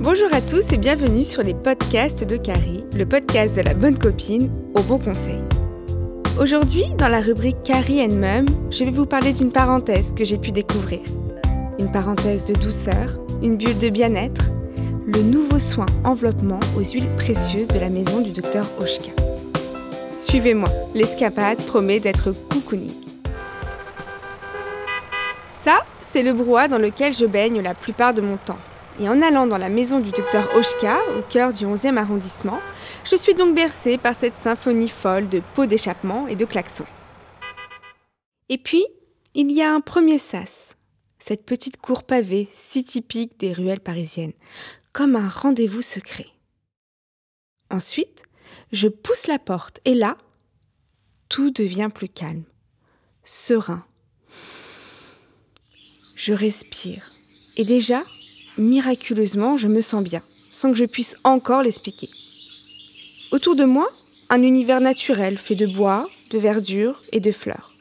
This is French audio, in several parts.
Bonjour à tous et bienvenue sur les podcasts de Carrie, le podcast de la bonne copine au bon conseil. Aujourd'hui, dans la rubrique Carrie and Mum, je vais vous parler d'une parenthèse que j'ai pu découvrir. Une parenthèse de douceur, une bulle de bien-être, le nouveau soin enveloppement aux huiles précieuses de la maison du docteur Oshka. Suivez-moi, l'escapade promet d'être cocooning. Ça, c'est le brouhaha dans lequel je baigne la plupart de mon temps. Et en allant dans la maison du docteur Oshka, au cœur du 11e arrondissement, je suis donc bercée par cette symphonie folle de pots d'échappement et de klaxons. Et puis, il y a un premier sas, cette petite cour pavée si typique des ruelles parisiennes, comme un rendez-vous secret. Ensuite, je pousse la porte et là, tout devient plus calme, serein. Je respire et déjà, miraculeusement, je me sens bien, sans que je puisse encore l'expliquer. Autour de moi, un univers naturel fait de bois, de verdure et de fleurs.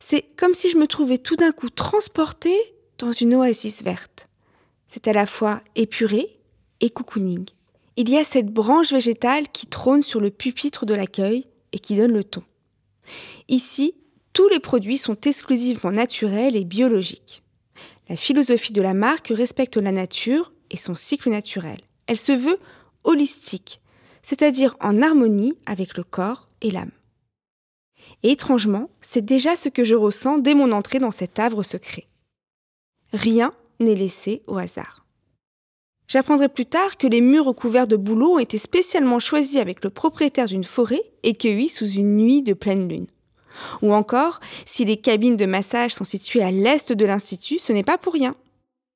C'est comme si je me trouvais tout d'un coup transportée dans une oasis verte. C'est à la fois épuré et cocooning. Il y a cette branche végétale qui trône sur le pupitre de l'accueil et qui donne le ton. Ici, tous les produits sont exclusivement naturels et biologiques. La philosophie de la marque respecte la nature et son cycle naturel. Elle se veut holistique, c'est-à-dire en harmonie avec le corps et l'âme. Et étrangement, c'est déjà ce que je ressens dès mon entrée dans cet havre secret. Rien n'est laissé au hasard. J'apprendrai plus tard que les murs recouverts de bouleaux ont été spécialement choisis avec le propriétaire d'une forêt et cueillis sous une nuit de pleine lune. Ou encore, si les cabines de massage sont situées à l'est de l'Institut, ce n'est pas pour rien.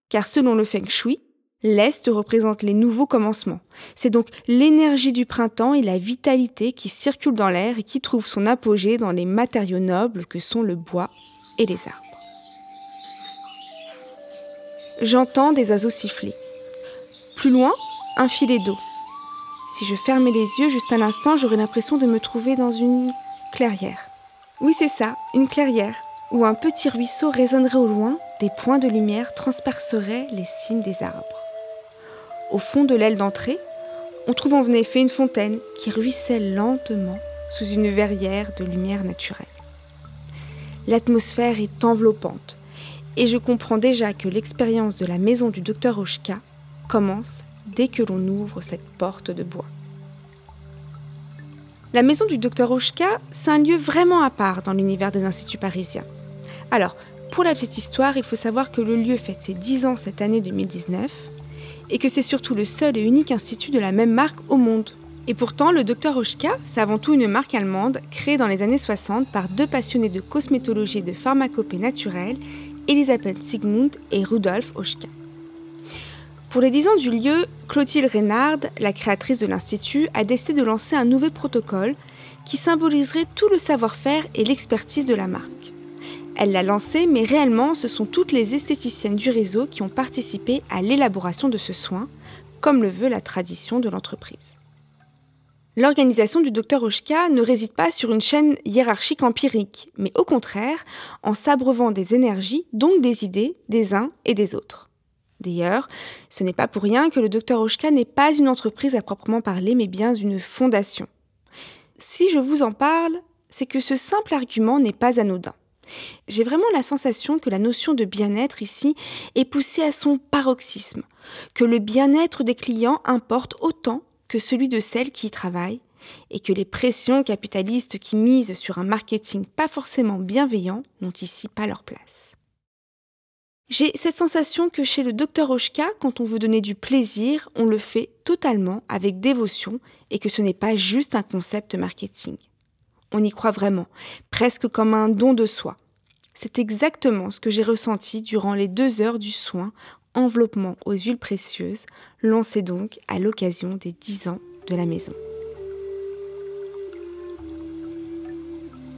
Car selon le Feng Shui, l'est représente les nouveaux commencements. C'est donc l'énergie du printemps et la vitalité qui circulent dans l'air et qui trouvent son apogée dans les matériaux nobles que sont le bois et les arbres. J'entends des oiseaux siffler. Plus loin, un filet d'eau. Si je fermais les yeux juste un instant, j'aurais l'impression de me trouver dans une clairière. Oui, c'est ça, une clairière, où un petit ruisseau résonnerait au loin, des points de lumière transperceraient les cimes des arbres. Au fond de l'aile d'entrée, on trouve en effet une fontaine qui ruisselle lentement sous une verrière de lumière naturelle. L'atmosphère est enveloppante et je comprends déjà que l'expérience de la maison du docteur Oshka commence dès que l'on ouvre cette porte de bois. La maison du docteur Oshka, c'est un lieu vraiment à part dans l'univers des instituts parisiens. Alors, pour la petite histoire, il faut savoir que le lieu fête ses 10 ans cette année 2019 et que c'est surtout le seul et unique institut de la même marque au monde. Et pourtant, le Dr Oshka, c'est avant tout une marque allemande créée dans les années 60 par deux passionnés de cosmétologie et de pharmacopée naturelle, Elisabeth Sigmund et Rudolf Oshka. Pour les 10 ans du lieu, Clotilde Reynard, la créatrice de l'Institut, a décidé de lancer un nouveau protocole qui symboliserait tout le savoir-faire et l'expertise de la marque. Elle l'a lancé, mais réellement, ce sont toutes les esthéticiennes du réseau qui ont participé à l'élaboration de ce soin, comme le veut la tradition de l'entreprise. L'organisation du Dr Oshka ne réside pas sur une chaîne hiérarchique empirique, mais au contraire en s'abreuvant des énergies, donc des idées, des uns et des autres. D'ailleurs, ce n'est pas pour rien que le Dr Oshka n'est pas une entreprise à proprement parler, mais bien une fondation. Si je vous en parle, c'est que ce simple argument n'est pas anodin. J'ai vraiment la sensation que la notion de bien-être ici est poussée à son paroxysme, que le bien-être des clients importe autant que celui de celles qui y travaillent, et que les pressions capitalistes qui misent sur un marketing pas forcément bienveillant n'ont ici pas leur place. J'ai cette sensation que chez le docteur Oshka, quand on veut donner du plaisir, on le fait totalement avec dévotion et que ce n'est pas juste un concept marketing. On y croit vraiment, presque comme un don de soi. C'est exactement ce que j'ai ressenti durant les deux heures du soin enveloppement aux huiles précieuses, lancé donc à l'occasion des dix ans de la maison.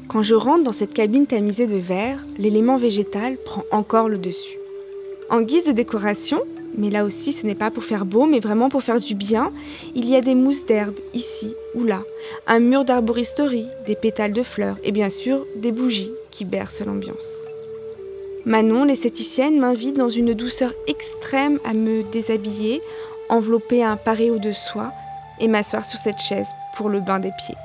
Quand je rentre dans cette cabine tamisée de verre, l'élément végétal prend encore le dessus. En guise de décoration, mais là aussi ce n'est pas pour faire beau, mais vraiment pour faire du bien, il y a des mousses d'herbe ici ou là, un mur d'arboristerie, des pétales de fleurs et bien sûr des bougies qui bercent l'ambiance. Manon, l'esthéticienne, m'invite dans une douceur extrême à me déshabiller envelopper un paréo de soie et m'asseoir sur cette chaise pour le bain des pieds.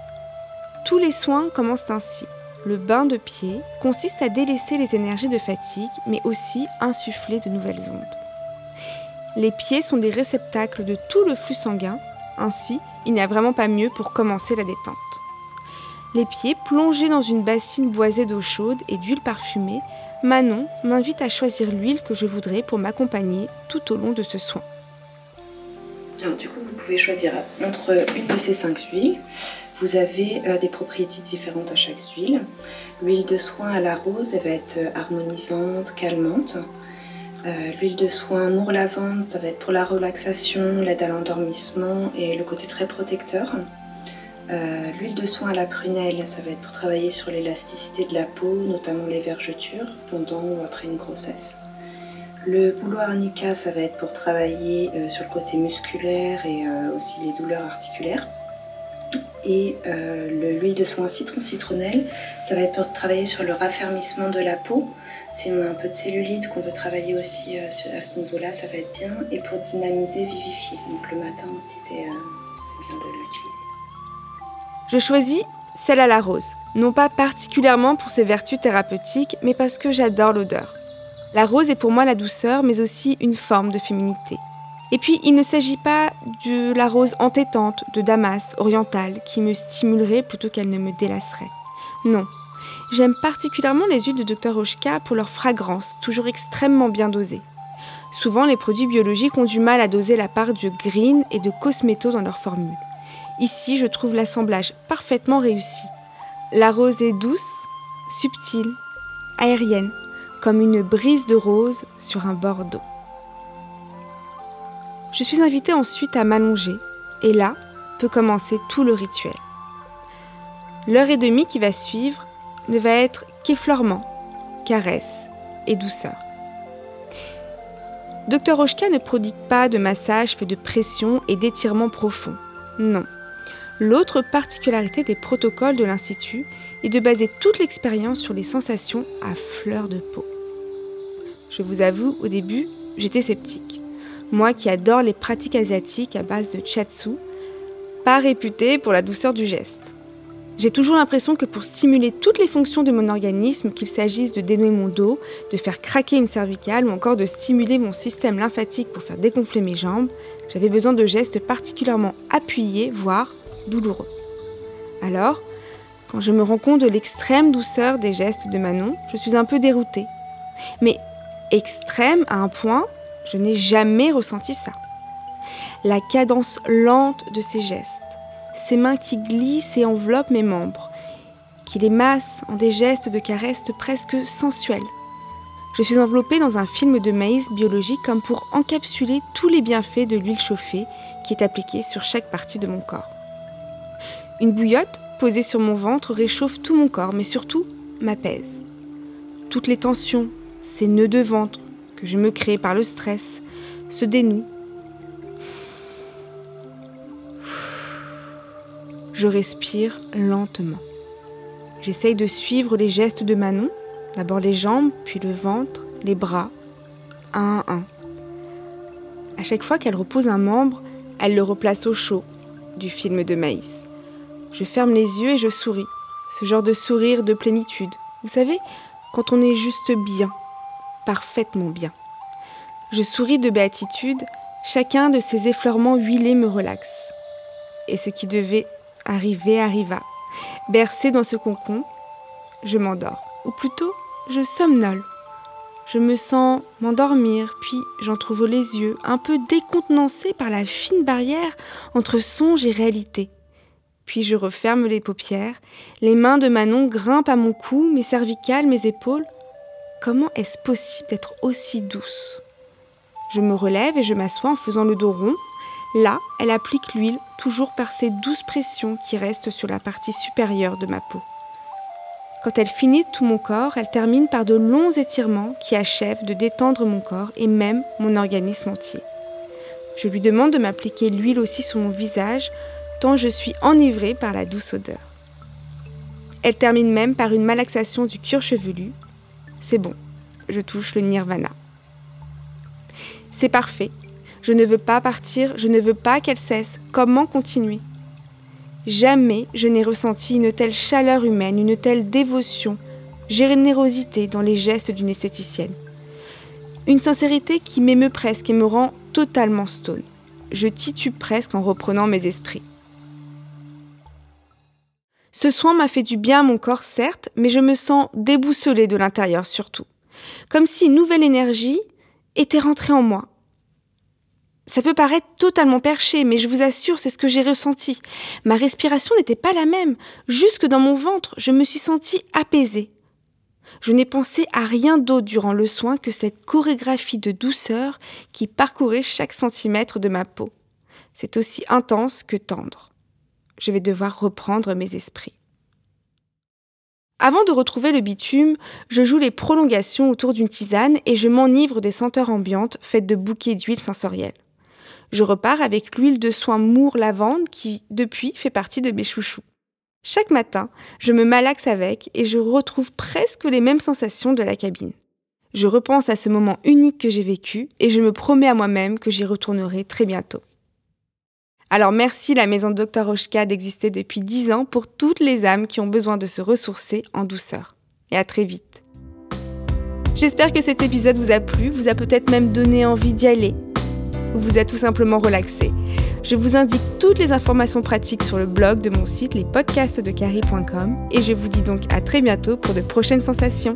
Tous les soins commencent ainsi. Le bain de pied consiste à délaisser les énergies de fatigue, mais aussi insuffler de nouvelles ondes. Les pieds sont des réceptacles de tout le flux sanguin, ainsi il n'y a vraiment pas mieux pour commencer la détente. Les pieds plongés dans une bassine boisée d'eau chaude et d'huile parfumée, Manon m'invite à choisir l'huile que je voudrais pour m'accompagner tout au long de ce soin. du coup, vous pouvez choisir entre une de ces cinq huiles. Vous avez euh, des propriétés différentes à chaque huile. L'huile de soin à la rose, elle va être euh, harmonisante, calmante. Euh, l'huile de soin Mour lavande, ça va être pour la relaxation, l'aide à l'endormissement et le côté très protecteur. l'huile de soin à la prunelle, ça va être pour travailler sur l'élasticité de la peau, notamment les vergetures, pendant ou après une grossesse. Le bouleau arnica, ça va être pour travailler sur le côté musculaire et aussi les douleurs articulaires. Et euh, l'huile de soin citron citronnelle, ça va être pour travailler sur le raffermissement de la peau. Si on a un peu de cellulite qu'on veut travailler aussi euh, à ce niveau-là, ça va être bien. Et pour dynamiser, vivifier. Donc le matin aussi, c'est euh, bien de l'utiliser. Je choisis celle à la rose, non pas particulièrement pour ses vertus thérapeutiques, mais parce que j'adore l'odeur. La rose est pour moi la douceur, mais aussi une forme de féminité. Et puis, il ne s'agit pas de la rose entêtante de Damas orientale qui me stimulerait plutôt qu'elle ne me délasserait. Non. J'aime particulièrement les huiles de Dr Oshka pour leur fragrance, toujours extrêmement bien dosée. Souvent, les produits biologiques ont du mal à doser la part de green et de cosméto dans leur formule. Ici, je trouve l'assemblage parfaitement réussi. La rose est douce, subtile, aérienne, comme une brise de rose sur un bord d'eau. Je suis invitée ensuite à m'allonger, et là peut commencer tout le rituel. L'heure et demie qui va suivre ne va être qu'effleurement, caresse et douceur. Docteur Oshka ne prodigue pas de massage fait de pression et d'étirement profond. Non. L'autre particularité des protocoles de l'Institut est de baser toute l'expérience sur les sensations à fleur de peau. Je vous avoue, au début, j'étais sceptique moi qui adore les pratiques asiatiques à base de chatsu, pas réputée pour la douceur du geste. J'ai toujours l'impression que pour stimuler toutes les fonctions de mon organisme, qu'il s'agisse de dénouer mon dos, de faire craquer une cervicale ou encore de stimuler mon système lymphatique pour faire dégonfler mes jambes, j'avais besoin de gestes particulièrement appuyés, voire douloureux. Alors, quand je me rends compte de l'extrême douceur des gestes de Manon, je suis un peu déroutée. Mais extrême à un point je n'ai jamais ressenti ça. La cadence lente de ses gestes, ses mains qui glissent et enveloppent mes membres, qui les massent en des gestes de caresse presque sensuels. Je suis enveloppée dans un film de maïs biologique comme pour encapsuler tous les bienfaits de l'huile chauffée qui est appliquée sur chaque partie de mon corps. Une bouillotte posée sur mon ventre réchauffe tout mon corps, mais surtout m'apaise. Toutes les tensions, ces nœuds de ventre, je me crée par le stress se dénoue. Je respire lentement. J'essaye de suivre les gestes de Manon, d'abord les jambes, puis le ventre, les bras, un à un. À chaque fois qu'elle repose un membre, elle le replace au chaud du film de maïs. Je ferme les yeux et je souris, ce genre de sourire de plénitude. Vous savez, quand on est juste bien, parfaitement bien. Je souris de béatitude, chacun de ces effleurements huilés me relaxe. Et ce qui devait arriver arriva. Bercé dans ce concon, je m'endors, ou plutôt, je somnole. Je me sens m'endormir, puis j'en trouve les yeux, un peu décontenancés par la fine barrière entre songe et réalité. Puis je referme les paupières, les mains de Manon grimpent à mon cou, mes cervicales, mes épaules. Comment est-ce possible d'être aussi douce? Je me relève et je m'assois en faisant le dos rond. Là, elle applique l'huile, toujours par ces douces pressions qui restent sur la partie supérieure de ma peau. Quand elle finit tout mon corps, elle termine par de longs étirements qui achèvent de détendre mon corps et même mon organisme entier. Je lui demande de m'appliquer l'huile aussi sur mon visage, tant je suis enivrée par la douce odeur. Elle termine même par une malaxation du cuir chevelu c'est bon, je touche le nirvana. C'est parfait. Je ne veux pas partir, je ne veux pas qu'elle cesse. Comment continuer? Jamais je n'ai ressenti une telle chaleur humaine, une telle dévotion, générosité dans les gestes d'une esthéticienne. Une sincérité qui m'émeut presque et me rend totalement stone. Je titube presque en reprenant mes esprits. Ce soin m'a fait du bien à mon corps, certes, mais je me sens déboussolée de l'intérieur surtout. Comme si une nouvelle énergie était rentrée en moi. Ça peut paraître totalement perché, mais je vous assure, c'est ce que j'ai ressenti. Ma respiration n'était pas la même. Jusque dans mon ventre, je me suis sentie apaisée. Je n'ai pensé à rien d'autre durant le soin que cette chorégraphie de douceur qui parcourait chaque centimètre de ma peau. C'est aussi intense que tendre je vais devoir reprendre mes esprits. Avant de retrouver le bitume, je joue les prolongations autour d'une tisane et je m'enivre des senteurs ambiantes faites de bouquets d'huile sensorielle. Je repars avec l'huile de soin Mour lavande qui, depuis, fait partie de mes chouchous. Chaque matin, je me malaxe avec et je retrouve presque les mêmes sensations de la cabine. Je repense à ce moment unique que j'ai vécu et je me promets à moi-même que j'y retournerai très bientôt. Alors merci la maison Dr Oshka d'exister depuis 10 ans pour toutes les âmes qui ont besoin de se ressourcer en douceur. Et à très vite. J'espère que cet épisode vous a plu, vous a peut-être même donné envie d'y aller, ou vous a tout simplement relaxé. Je vous indique toutes les informations pratiques sur le blog de mon site, lespodcastsdecari.com, et je vous dis donc à très bientôt pour de prochaines sensations.